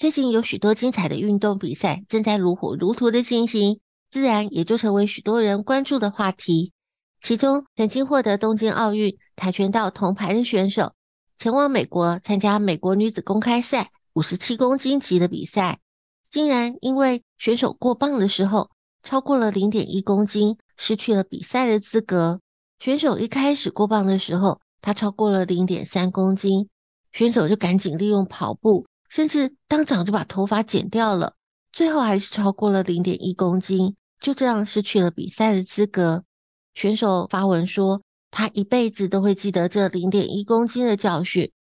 最近有许多精彩的运动比赛正在如火如荼的进行，自然也就成为许多人关注的话题。其中，曾经获得东京奥运跆拳道铜牌的选手，前往美国参加美国女子公开赛五十七公斤级的比赛，竟然因为选手过磅的时候超过了零点一公斤，失去了比赛的资格。选手一开始过磅的时候，他超过了零点三公斤，选手就赶紧利用跑步，甚至当场就把头发剪掉了，最后还是超过了零点一公斤，就这样失去了比赛的资格。选手发文说，他一辈子都会记得这零点一公斤的教训。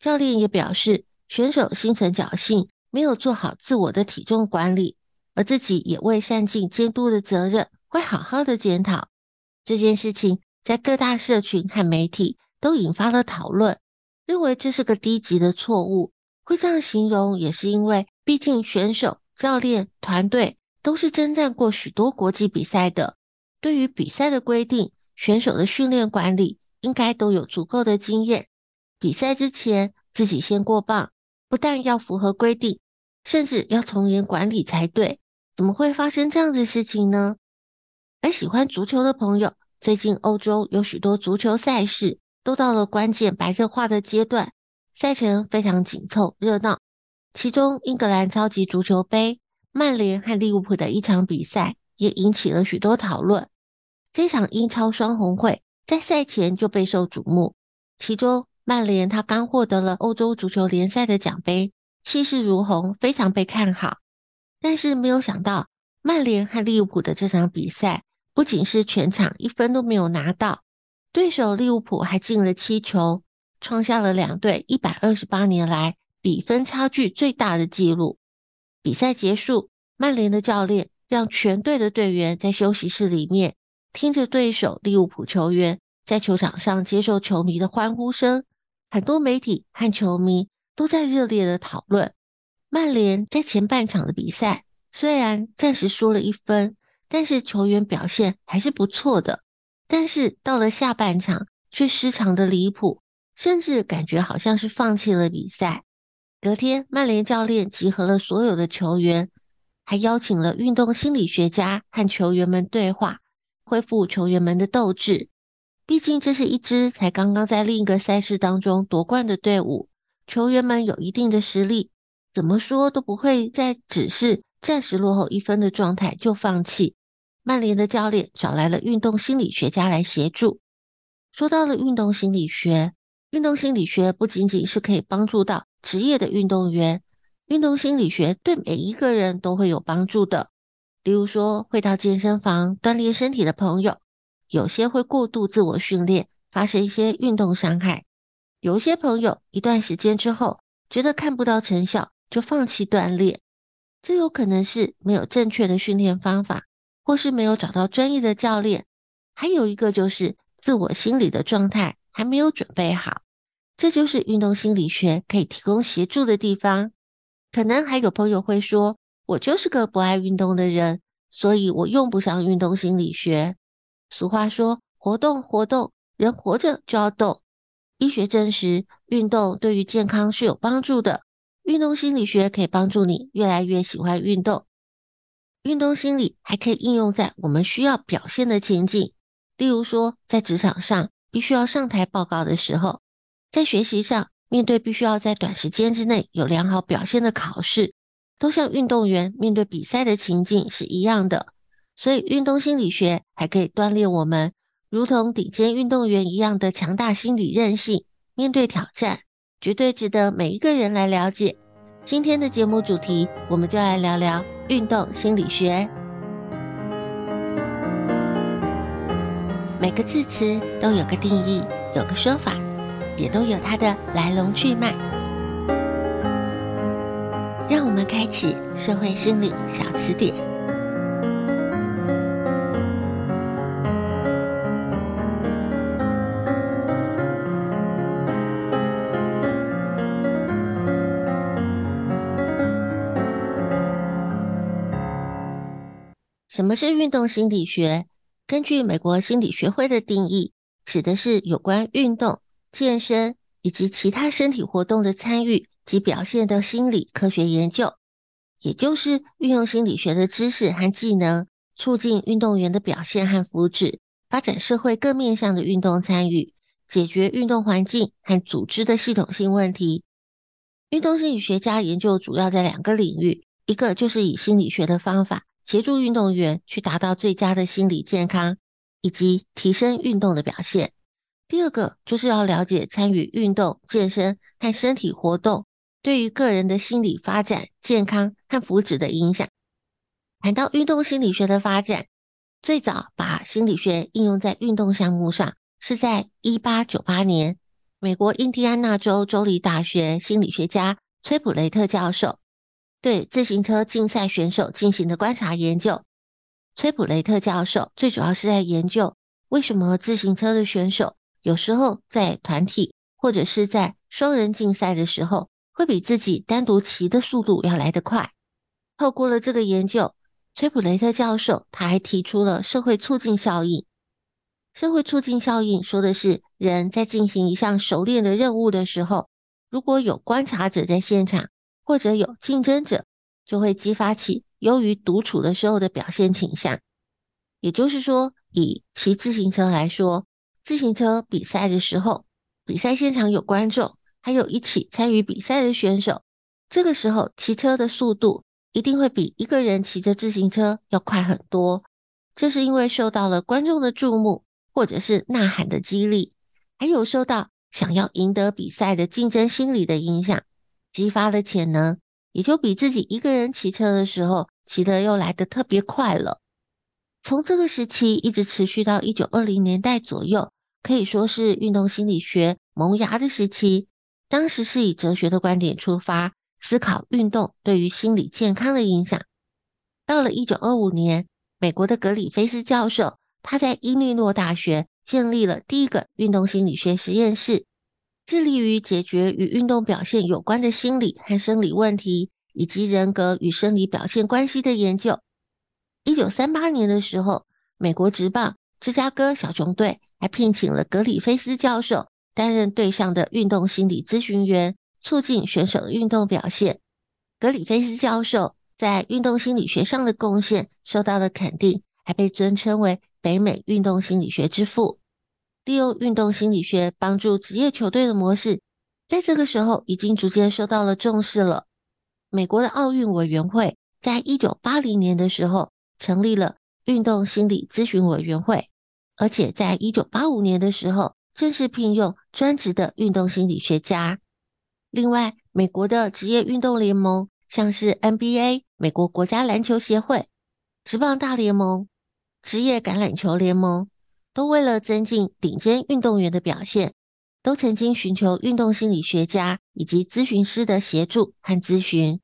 教练也表示，选手心存侥幸，没有做好自我的体重管理，而自己也未善尽监督的责任，会好好的检讨这件事情，在各大社群和媒体。都引发了讨论，认为这是个低级的错误。会这样形容，也是因为毕竟选手、教练、团队都是征战过许多国际比赛的，对于比赛的规定、选手的训练管理，应该都有足够的经验。比赛之前自己先过磅，不但要符合规定，甚至要从严管理才对。怎么会发生这样的事情呢？而喜欢足球的朋友，最近欧洲有许多足球赛事。都到了关键白热化的阶段，赛程非常紧凑热闹。其中，英格兰超级足球杯，曼联和利物浦的一场比赛也引起了许多讨论。这场英超双红会在赛前就备受瞩目。其中，曼联他刚获得了欧洲足球联赛的奖杯，气势如虹，非常被看好。但是，没有想到，曼联和利物浦的这场比赛不仅是全场一分都没有拿到。对手利物浦还进了七球，创下了两队一百二十八年来比分差距最大的纪录。比赛结束，曼联的教练让全队的队员在休息室里面听着对手利物浦球员在球场上接受球迷的欢呼声。很多媒体和球迷都在热烈的讨论，曼联在前半场的比赛虽然暂时输了一分，但是球员表现还是不错的。但是到了下半场，却失常的离谱，甚至感觉好像是放弃了比赛。隔天，曼联教练集合了所有的球员，还邀请了运动心理学家和球员们对话，恢复球员们的斗志。毕竟这是一支才刚刚在另一个赛事当中夺冠的队伍，球员们有一定的实力，怎么说都不会在只是暂时落后一分的状态就放弃。曼联的教练找来了运动心理学家来协助。说到了运动心理学，运动心理学不仅仅是可以帮助到职业的运动员，运动心理学对每一个人都会有帮助的。例如说，会到健身房锻炼身体的朋友，有些会过度自我训练，发生一些运动伤害；有些朋友一段时间之后，觉得看不到成效，就放弃锻炼，这有可能是没有正确的训练方法。或是没有找到专业的教练，还有一个就是自我心理的状态还没有准备好，这就是运动心理学可以提供协助的地方。可能还有朋友会说，我就是个不爱运动的人，所以我用不上运动心理学。俗话说，活动活动，人活着就要动。医学证实，运动对于健康是有帮助的。运动心理学可以帮助你越来越喜欢运动。运动心理还可以应用在我们需要表现的情境，例如说，在职场上必须要上台报告的时候，在学习上面对必须要在短时间之内有良好表现的考试，都像运动员面对比赛的情境是一样的。所以，运动心理学还可以锻炼我们，如同顶尖运动员一样的强大心理韧性，面对挑战，绝对值得每一个人来了解。今天的节目主题，我们就来聊聊运动心理学。每个字词都有个定义，有个说法，也都有它的来龙去脉。让我们开启社会心理小词典。什么是运动心理学？根据美国心理学会的定义，指的是有关运动、健身以及其他身体活动的参与及表现的心理科学研究，也就是运用心理学的知识和技能，促进运动员的表现和福祉，发展社会各面向的运动参与，解决运动环境和组织的系统性问题。运动心理学家研究主要在两个领域，一个就是以心理学的方法。协助运动员去达到最佳的心理健康，以及提升运动的表现。第二个就是要了解参与运动、健身和身体活动对于个人的心理发展、健康和福祉的影响。谈到运动心理学的发展，最早把心理学应用在运动项目上，是在一八九八年，美国印第安纳州州立大学心理学家崔普雷特教授。对自行车竞赛选手进行的观察研究，崔普雷特教授最主要是在研究为什么自行车的选手有时候在团体或者是在双人竞赛的时候，会比自己单独骑的速度要来得快。透过了这个研究，崔普雷特教授他还提出了社会促进效应。社会促进效应说的是人在进行一项熟练的任务的时候，如果有观察者在现场。或者有竞争者，就会激发起优于独处的时候的表现倾向。也就是说，以骑自行车来说，自行车比赛的时候，比赛现场有观众，还有一起参与比赛的选手，这个时候骑车的速度一定会比一个人骑着自行车要快很多。这是因为受到了观众的注目，或者是呐喊的激励，还有受到想要赢得比赛的竞争心理的影响。激发了潜能，也就比自己一个人骑车的时候骑得又来得特别快了。从这个时期一直持续到一九二零年代左右，可以说是运动心理学萌芽的时期。当时是以哲学的观点出发，思考运动对于心理健康的影响。到了一九二五年，美国的格里菲斯教授，他在伊利诺大学建立了第一个运动心理学实验室。致力于解决与运动表现有关的心理和生理问题，以及人格与生理表现关系的研究。一九三八年的时候，美国职棒芝加哥小熊队还聘请了格里菲斯教授担任队上的运动心理咨询员，促进选手的运动表现。格里菲斯教授在运动心理学上的贡献受到了肯定，还被尊称为北美运动心理学之父。利用运动心理学帮助职业球队的模式，在这个时候已经逐渐受到了重视了。美国的奥运委员会在一九八零年的时候成立了运动心理咨询委员会，而且在一九八五年的时候正式聘用专职的运动心理学家。另外，美国的职业运动联盟，像是 NBA 美国国家篮球协会、职棒大联盟、职业橄榄球联盟。都为了增进顶尖运动员的表现，都曾经寻求运动心理学家以及咨询师的协助和咨询。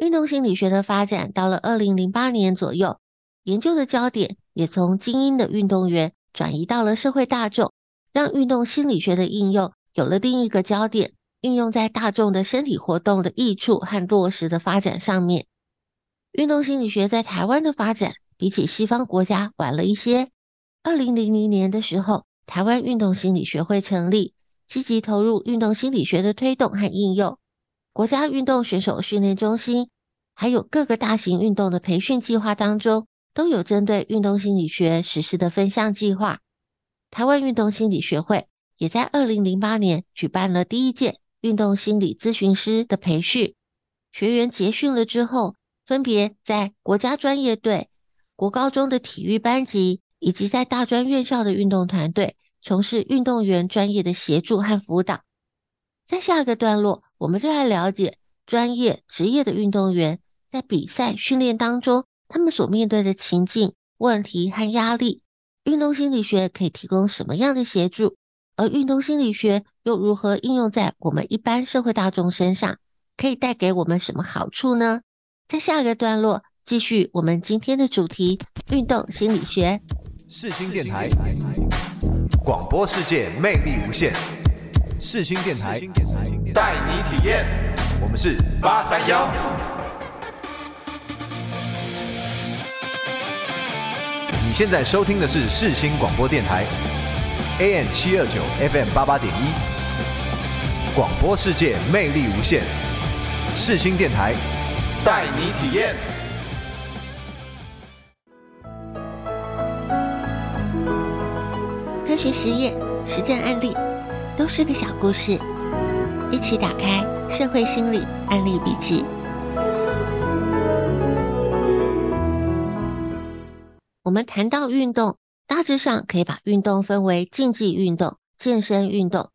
运动心理学的发展到了二零零八年左右，研究的焦点也从精英的运动员转移到了社会大众，让运动心理学的应用有了另一个焦点，应用在大众的身体活动的益处和落实的发展上面。运动心理学在台湾的发展比起西方国家晚了一些。二零零零年的时候，台湾运动心理学会成立，积极投入运动心理学的推动和应用。国家运动选手训练中心，还有各个大型运动的培训计划当中，都有针对运动心理学实施的分项计划。台湾运动心理学会也在二零零八年举办了第一届运动心理咨询师的培训，学员结训了之后，分别在国家专业队、国高中的体育班级，以及在大专院校的运动团队，从事运动员专业的协助和辅导。在下一个段落，我们就来了解专业职业的运动员在比赛训练当中，他们所面对的情境、问题和压力，运动心理学可以提供什么样的协助？而运动心理学又如何应用在我们一般社会大众身上，可以带给我们什么好处呢？在下一个段落，继续我们今天的主题——运动心理学。世新电台，广播世界魅力无限。世新电台，带你体验。我们是八三幺。你现在收听的是世新广播电台，AM 七二九，FM 八八点一。广播世界魅力无限。世新电台，带你体验。科学实验、实战案例。都是个小故事，一起打开《社会心理案例笔记》。我们谈到运动，大致上可以把运动分为竞技运动、健身运动。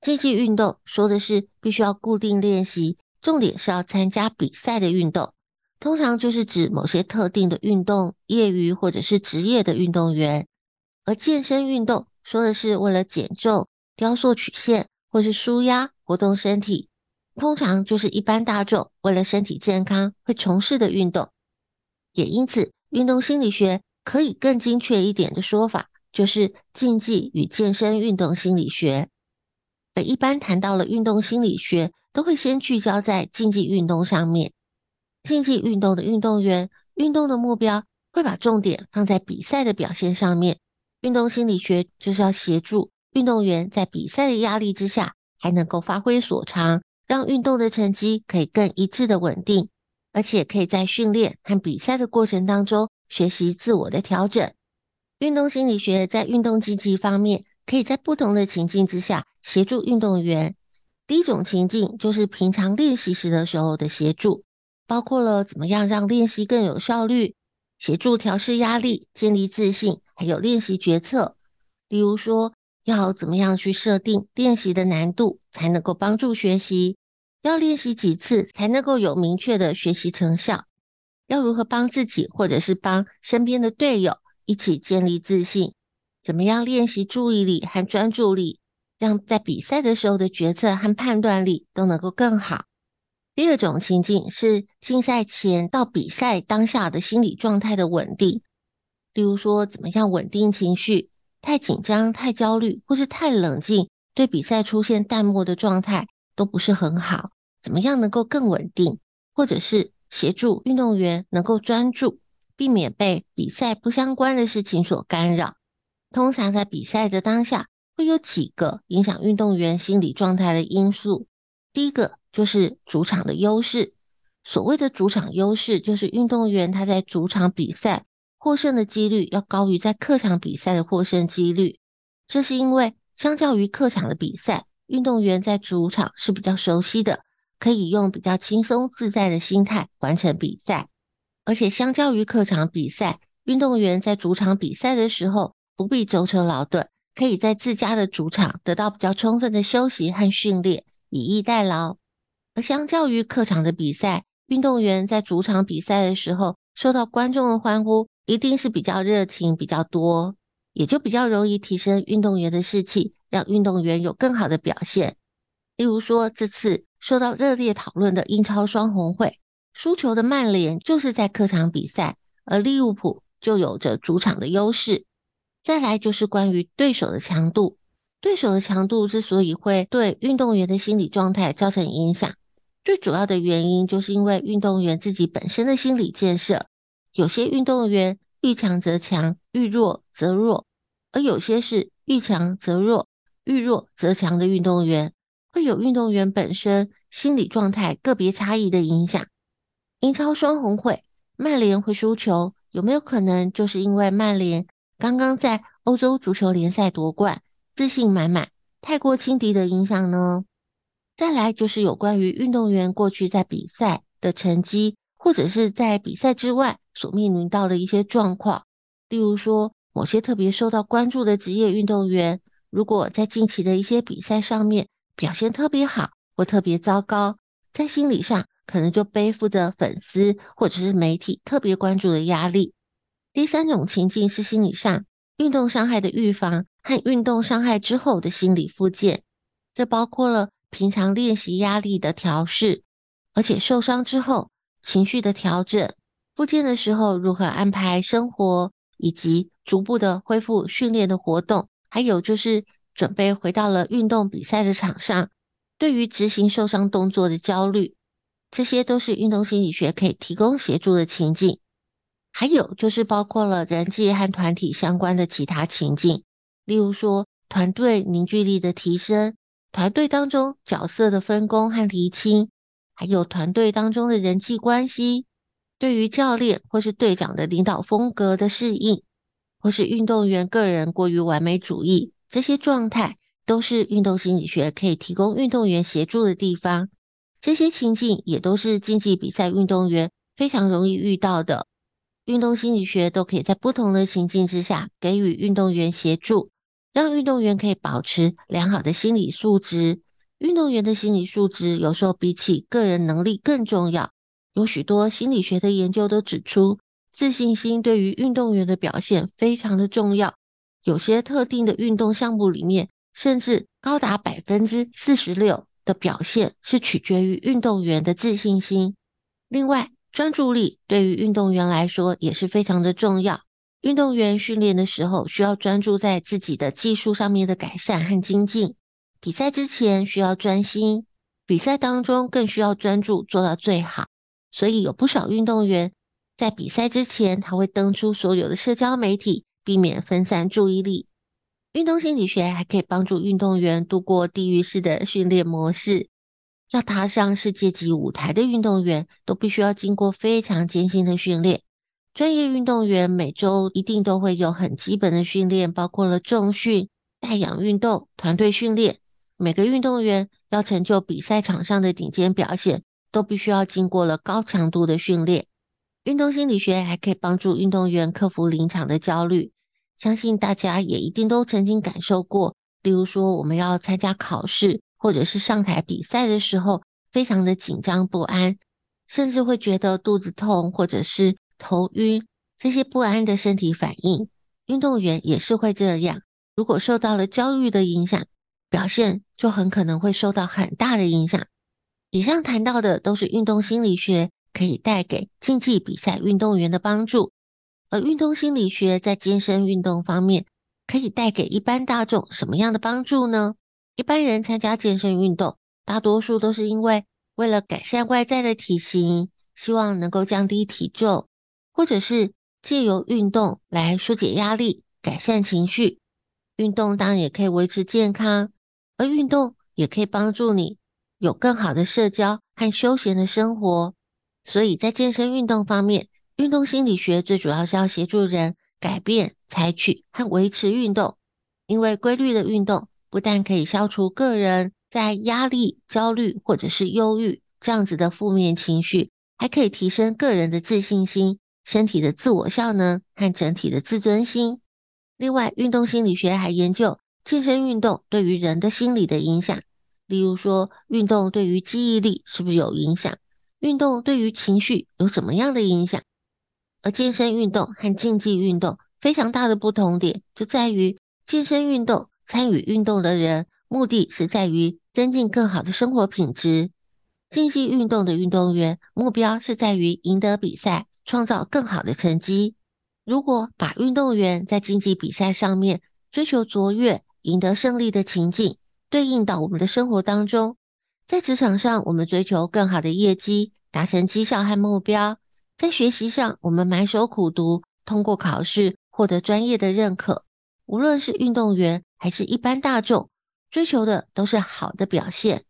竞技运动说的是必须要固定练习，重点是要参加比赛的运动，通常就是指某些特定的运动，业余或者是职业的运动员。而健身运动说的是为了减重。雕塑曲线或是舒压活动身体，通常就是一般大众为了身体健康会从事的运动。也因此，运动心理学可以更精确一点的说法，就是竞技与健身运动心理学。而一般谈到了运动心理学，都会先聚焦在竞技运动上面。竞技运动的运动员，运动的目标会把重点放在比赛的表现上面。运动心理学就是要协助。运动员在比赛的压力之下，还能够发挥所长，让运动的成绩可以更一致的稳定，而且可以在训练和比赛的过程当中学习自我的调整。运动心理学在运动竞技方面，可以在不同的情境之下协助运动员。第一种情境就是平常练习时的时候的协助，包括了怎么样让练习更有效率，协助调试压力、建立自信，还有练习决策，例如说。要怎么样去设定练习的难度，才能够帮助学习？要练习几次才能够有明确的学习成效？要如何帮自己或者是帮身边的队友一起建立自信？怎么样练习注意力和专注力，让在比赛的时候的决策和判断力都能够更好？第二种情境是竞赛前到比赛当下的心理状态的稳定，例如说怎么样稳定情绪？太紧张、太焦虑，或是太冷静，对比赛出现淡漠的状态都不是很好。怎么样能够更稳定，或者是协助运动员能够专注，避免被比赛不相关的事情所干扰？通常在比赛的当下，会有几个影响运动员心理状态的因素。第一个就是主场的优势。所谓的主场优势，就是运动员他在主场比赛。获胜的几率要高于在客场比赛的获胜几率，这是因为相较于客场的比赛，运动员在主场是比较熟悉的，可以用比较轻松自在的心态完成比赛。而且相较于客场比赛，运动员在主场比赛的时候不必舟车劳顿，可以在自家的主场得到比较充分的休息和训练，以逸待劳。而相较于客场的比赛，运动员在主场比赛的时候受到观众的欢呼。一定是比较热情比较多，也就比较容易提升运动员的士气，让运动员有更好的表现。例如说，这次受到热烈讨论的英超双红会，输球的曼联就是在客场比赛，而利物浦就有着主场的优势。再来就是关于对手的强度，对手的强度之所以会对运动员的心理状态造成影响，最主要的原因就是因为运动员自己本身的心理建设。有些运动员遇强则强，遇弱则弱，而有些是遇强则弱，遇弱则强的运动员，会有运动员本身心理状态个别差异的影响。英超双红会，曼联会输球，有没有可能就是因为曼联刚刚在欧洲足球联赛夺冠，自信满满，太过轻敌的影响呢？再来就是有关于运动员过去在比赛的成绩，或者是在比赛之外所面临到的一些状况。例如说，某些特别受到关注的职业运动员，如果在近期的一些比赛上面表现特别好或特别糟糕，在心理上可能就背负着粉丝或者是媒体特别关注的压力。第三种情境是心理上运动伤害的预防和运动伤害之后的心理复健，这包括了。平常练习压力的调试，而且受伤之后情绪的调整，复健的时候如何安排生活，以及逐步的恢复训练的活动，还有就是准备回到了运动比赛的场上，对于执行受伤动作的焦虑，这些都是运动心理学可以提供协助的情境。还有就是包括了人际和团体相关的其他情境，例如说团队凝聚力的提升。团队当中角色的分工和厘清，还有团队当中的人际关系，对于教练或是队长的领导风格的适应，或是运动员个人过于完美主义，这些状态都是运动心理学可以提供运动员协助的地方。这些情境也都是竞技比赛运动员非常容易遇到的，运动心理学都可以在不同的情境之下给予运动员协助。让运动员可以保持良好的心理素质。运动员的心理素质有时候比起个人能力更重要。有许多心理学的研究都指出，自信心对于运动员的表现非常的重要。有些特定的运动项目里面，甚至高达百分之四十六的表现是取决于运动员的自信心。另外，专注力对于运动员来说也是非常的重要。运动员训练的时候需要专注在自己的技术上面的改善和精进，比赛之前需要专心，比赛当中更需要专注做到最好。所以有不少运动员在比赛之前，他会登出所有的社交媒体，避免分散注意力。运动心理学还可以帮助运动员度过地狱式的训练模式。要踏上世界级舞台的运动员，都必须要经过非常艰辛的训练。专业运动员每周一定都会有很基本的训练，包括了重训、带氧运动、团队训练。每个运动员要成就比赛场上的顶尖表现，都必须要经过了高强度的训练。运动心理学还可以帮助运动员克服临场的焦虑。相信大家也一定都曾经感受过，例如说我们要参加考试或者是上台比赛的时候，非常的紧张不安，甚至会觉得肚子痛，或者是头晕，这些不安的身体反应，运动员也是会这样。如果受到了焦虑的影响，表现就很可能会受到很大的影响。以上谈到的都是运动心理学可以带给竞技比赛运动员的帮助，而运动心理学在健身运动方面可以带给一般大众什么样的帮助呢？一般人参加健身运动，大多数都是因为为了改善外在的体型，希望能够降低体重。或者是借由运动来纾解压力、改善情绪，运动当然也可以维持健康，而运动也可以帮助你有更好的社交和休闲的生活。所以在健身运动方面，运动心理学最主要是要协助人改变、采取和维持运动，因为规律的运动不但可以消除个人在压力、焦虑或者是忧郁这样子的负面情绪，还可以提升个人的自信心。身体的自我效能和整体的自尊心。另外，运动心理学还研究健身运动对于人的心理的影响。例如说，运动对于记忆力是不是有影响？运动对于情绪有怎么样的影响？而健身运动和竞技运动非常大的不同点就在于，健身运动参与运动的人目的是在于增进更好的生活品质，竞技运动的运动员目标是在于赢得比赛。创造更好的成绩。如果把运动员在竞技比赛上面追求卓越、赢得胜利的情境对应到我们的生活当中，在职场上，我们追求更好的业绩，达成绩效和目标；在学习上，我们埋首苦读，通过考试，获得专业的认可。无论是运动员还是一般大众，追求的都是好的表现。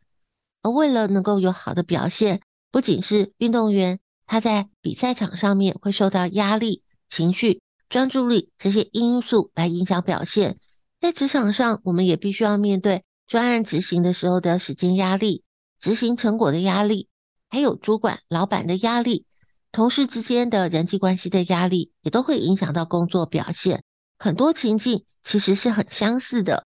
而为了能够有好的表现，不仅是运动员，他在比赛场上面会受到压力、情绪、专注力这些因素来影响表现。在职场上，我们也必须要面对专案执行的时候的时间压力、执行成果的压力，还有主管、老板的压力，同事之间的人际关系的压力，也都会影响到工作表现。很多情境其实是很相似的，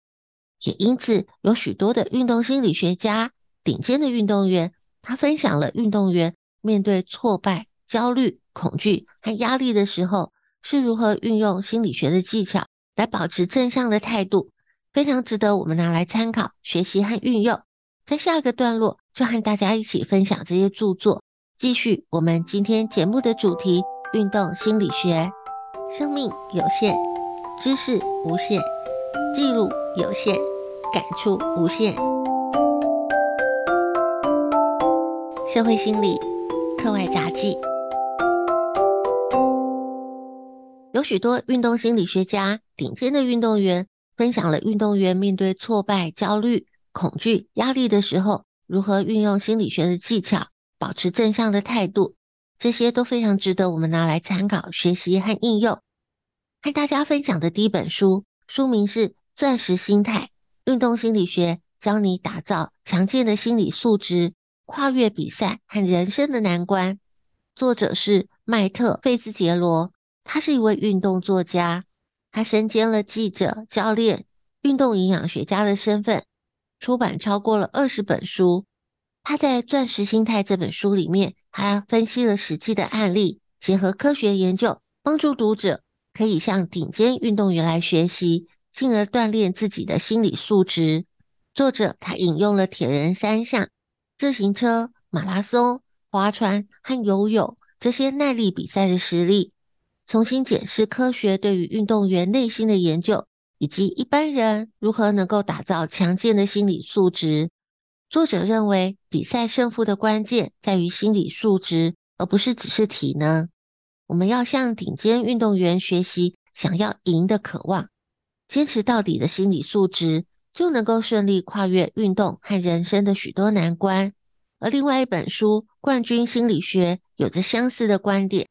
也因此有许多的运动心理学家、顶尖的运动员，他分享了运动员面对挫败、焦虑、恐惧和压力的时候，是如何运用心理学的技巧来保持正向的态度，非常值得我们拿来参考、学习和运用。在下一个段落，就和大家一起分享这些著作，继续我们今天节目的主题——运动心理学。生命有限。知识无限，记录有限，感触无限。社会心理课外杂记，有许多运动心理学家、顶尖的运动员分享了运动员面对挫败、焦虑、恐惧、压力的时候，如何运用心理学的技巧，保持正向的态度。这些都非常值得我们拿来参考、学习和应用。和大家分享的第一本书，书名是《钻石心态：运动心理学》，教你打造强健的心理素质，跨越比赛和人生的难关。作者是麦特·费兹杰罗，他是一位运动作家，他身兼了记者、教练、运动营养学家的身份，出版超过了二十本书。他在《钻石心态》这本书里面，还分析了实际的案例，结合科学研究，帮助读者。可以向顶尖运动员来学习，进而锻炼自己的心理素质。作者他引用了铁人三项、自行车、马拉松、划船和游泳这些耐力比赛的实例，重新检视科学对于运动员内心的研究，以及一般人如何能够打造强健的心理素质。作者认为，比赛胜负的关键在于心理素质，而不是只是体能。我们要向顶尖运动员学习，想要赢的渴望，坚持到底的心理素质，就能够顺利跨越运动和人生的许多难关。而另外一本书《冠军心理学》有着相似的观点，《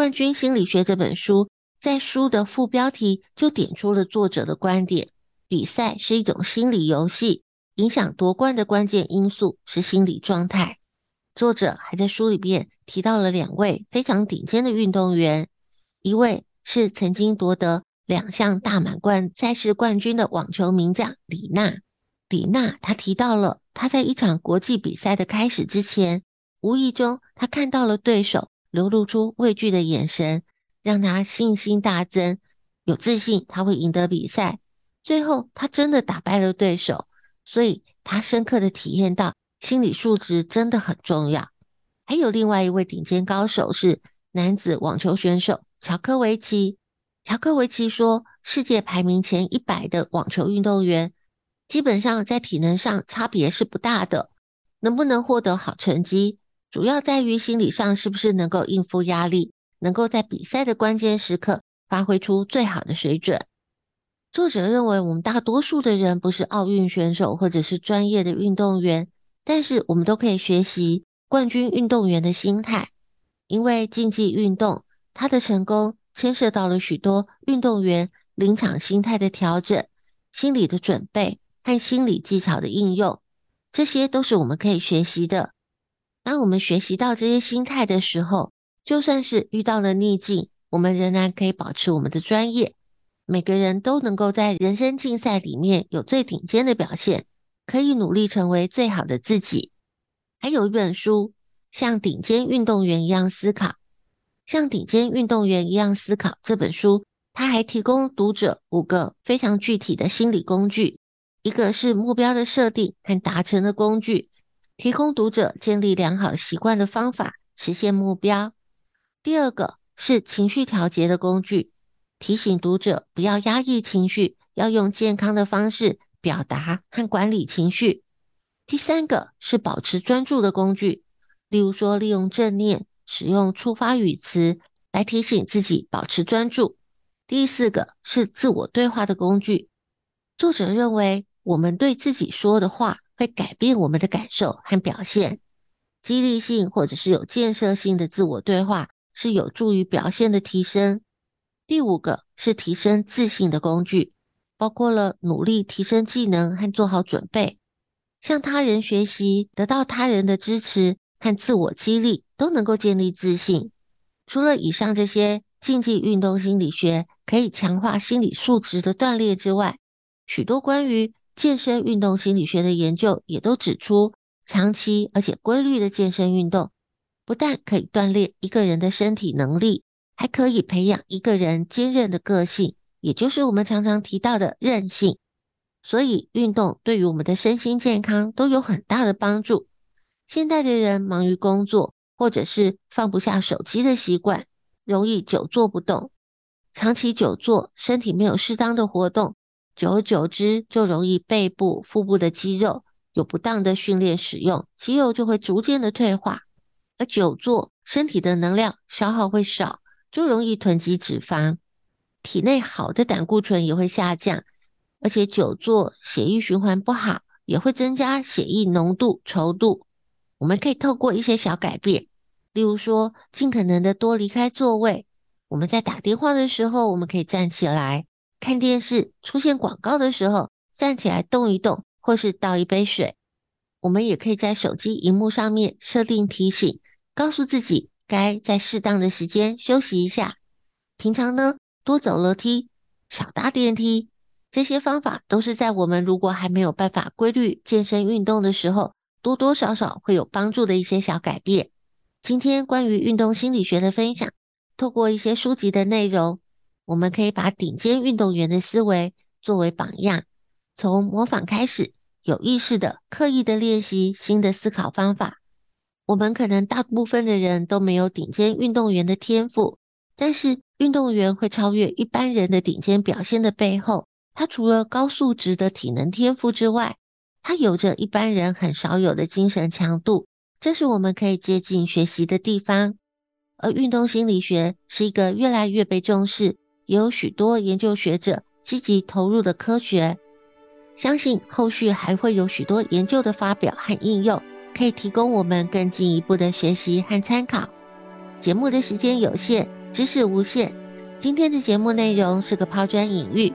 冠军心理学》这本书在书的副标题就点出了作者的观点：比赛是一种心理游戏，影响夺冠的关键因素是心理状态。作者还在书里边提到了两位非常顶尖的运动员，一位是曾经夺得两项大满贯赛事冠军的网球名将李娜。李娜她提到了她在一场国际比赛的开始之前，无意中她看到了对手流露出畏惧的眼神，让他信心大增，有自信他会赢得比赛。最后他真的打败了对手，所以他深刻的体验到。心理素质真的很重要。还有另外一位顶尖高手是男子网球选手乔科维奇。乔科维奇说，世界排名前一百的网球运动员，基本上在体能上差别是不大的。能不能获得好成绩，主要在于心理上是不是能够应付压力，能够在比赛的关键时刻发挥出最好的水准。作者认为，我们大多数的人不是奥运选手或者是专业的运动员。但是我们都可以学习冠军运动员的心态，因为竞技运动它的成功牵涉到了许多运动员临场心态的调整、心理的准备和心理技巧的应用，这些都是我们可以学习的。当我们学习到这些心态的时候，就算是遇到了逆境，我们仍然可以保持我们的专业。每个人都能够在人生竞赛里面有最顶尖的表现。可以努力成为最好的自己。还有一本书《像顶尖运动员一样思考》，像顶尖运动员一样思考这本书，它还提供读者五个非常具体的心理工具。一个是目标的设定和达成的工具，提供读者建立良好习惯的方法，实现目标。第二个是情绪调节的工具，提醒读者不要压抑情绪，要用健康的方式。表达和管理情绪。第三个是保持专注的工具，例如说利用正念，使用触发语词来提醒自己保持专注。第四个是自我对话的工具。作者认为，我们对自己说的话会改变我们的感受和表现。激励性或者是有建设性的自我对话是有助于表现的提升。第五个是提升自信的工具，包括了努力提升技能和做好准备。向他人学习，得到他人的支持和自我激励，都能够建立自信。除了以上这些竞技运动心理学可以强化心理素质的锻炼之外，许多关于健身运动心理学的研究也都指出，长期而且规律的健身运动，不但可以锻炼一个人的身体能力，还可以培养一个人坚韧的个性，也就是我们常常提到的韧性。所以，运动对于我们的身心健康都有很大的帮助。现代的人忙于工作，或者是放不下手机的习惯，容易久坐不动。长期久坐，身体没有适当的活动，久而久之就容易背部、腹部的肌肉有不当的训练使用，肌肉就会逐渐的退化。而久坐，身体的能量消耗会少，就容易囤积脂肪，体内好的胆固醇也会下降。而且久坐，血液循环不好，也会增加血液浓度、稠度。我们可以透过一些小改变，例如说，尽可能的多离开座位。我们在打电话的时候，我们可以站起来；看电视出现广告的时候，站起来动一动，或是倒一杯水。我们也可以在手机荧幕上面设定提醒，告诉自己该在适当的时间休息一下。平常呢，多走楼梯，少搭电梯。这些方法都是在我们如果还没有办法规律健身运动的时候，多多少少会有帮助的一些小改变。今天关于运动心理学的分享，透过一些书籍的内容，我们可以把顶尖运动员的思维作为榜样，从模仿开始，有意识的、刻意的练习新的思考方法。我们可能大部分的人都没有顶尖运动员的天赋，但是运动员会超越一般人的顶尖表现的背后。他除了高素质的体能天赋之外，他有着一般人很少有的精神强度，这是我们可以接近学习的地方。而运动心理学是一个越来越被重视，也有许多研究学者积极投入的科学。相信后续还会有许多研究的发表和应用，可以提供我们更进一步的学习和参考。节目的时间有限，知识无限。今天的节目内容是个抛砖引玉。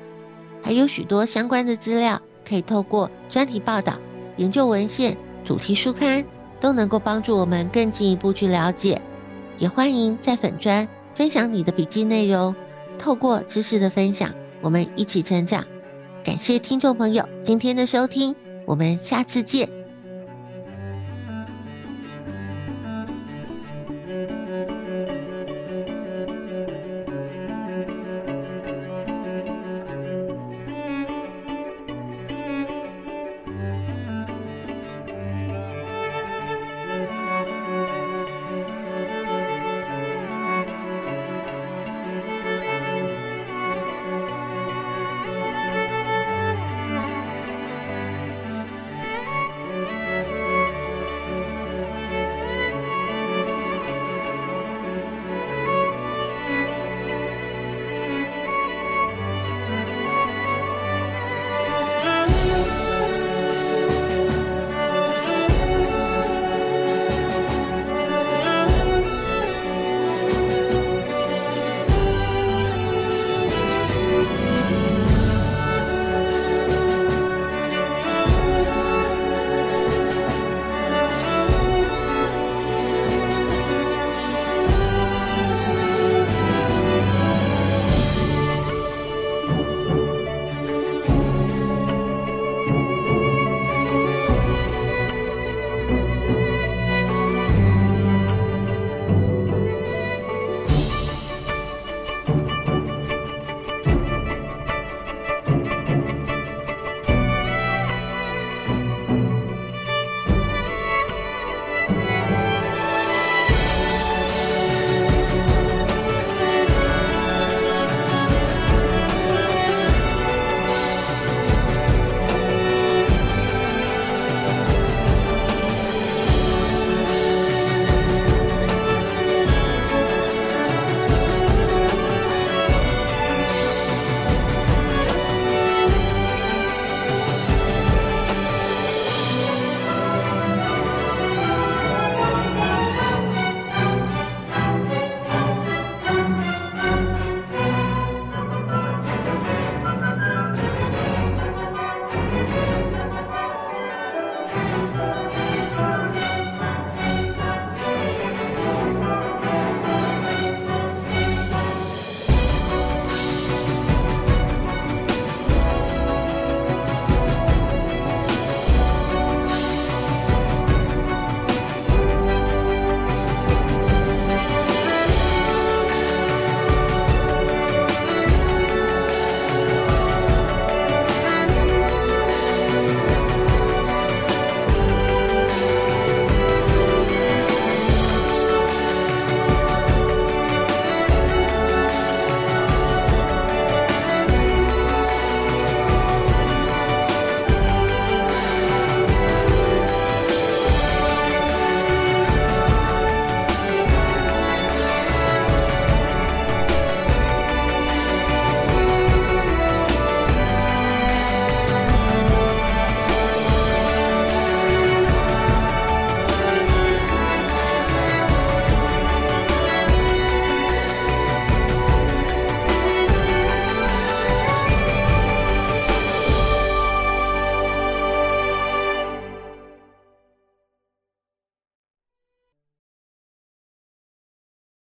还有许多相关的资料，可以透过专题报道、研究文献、主题书刊，都能够帮助我们更进一步去了解。也欢迎在粉专分享你的笔记内容，透过知识的分享，我们一起成长。感谢听众朋友今天的收听，我们下次见。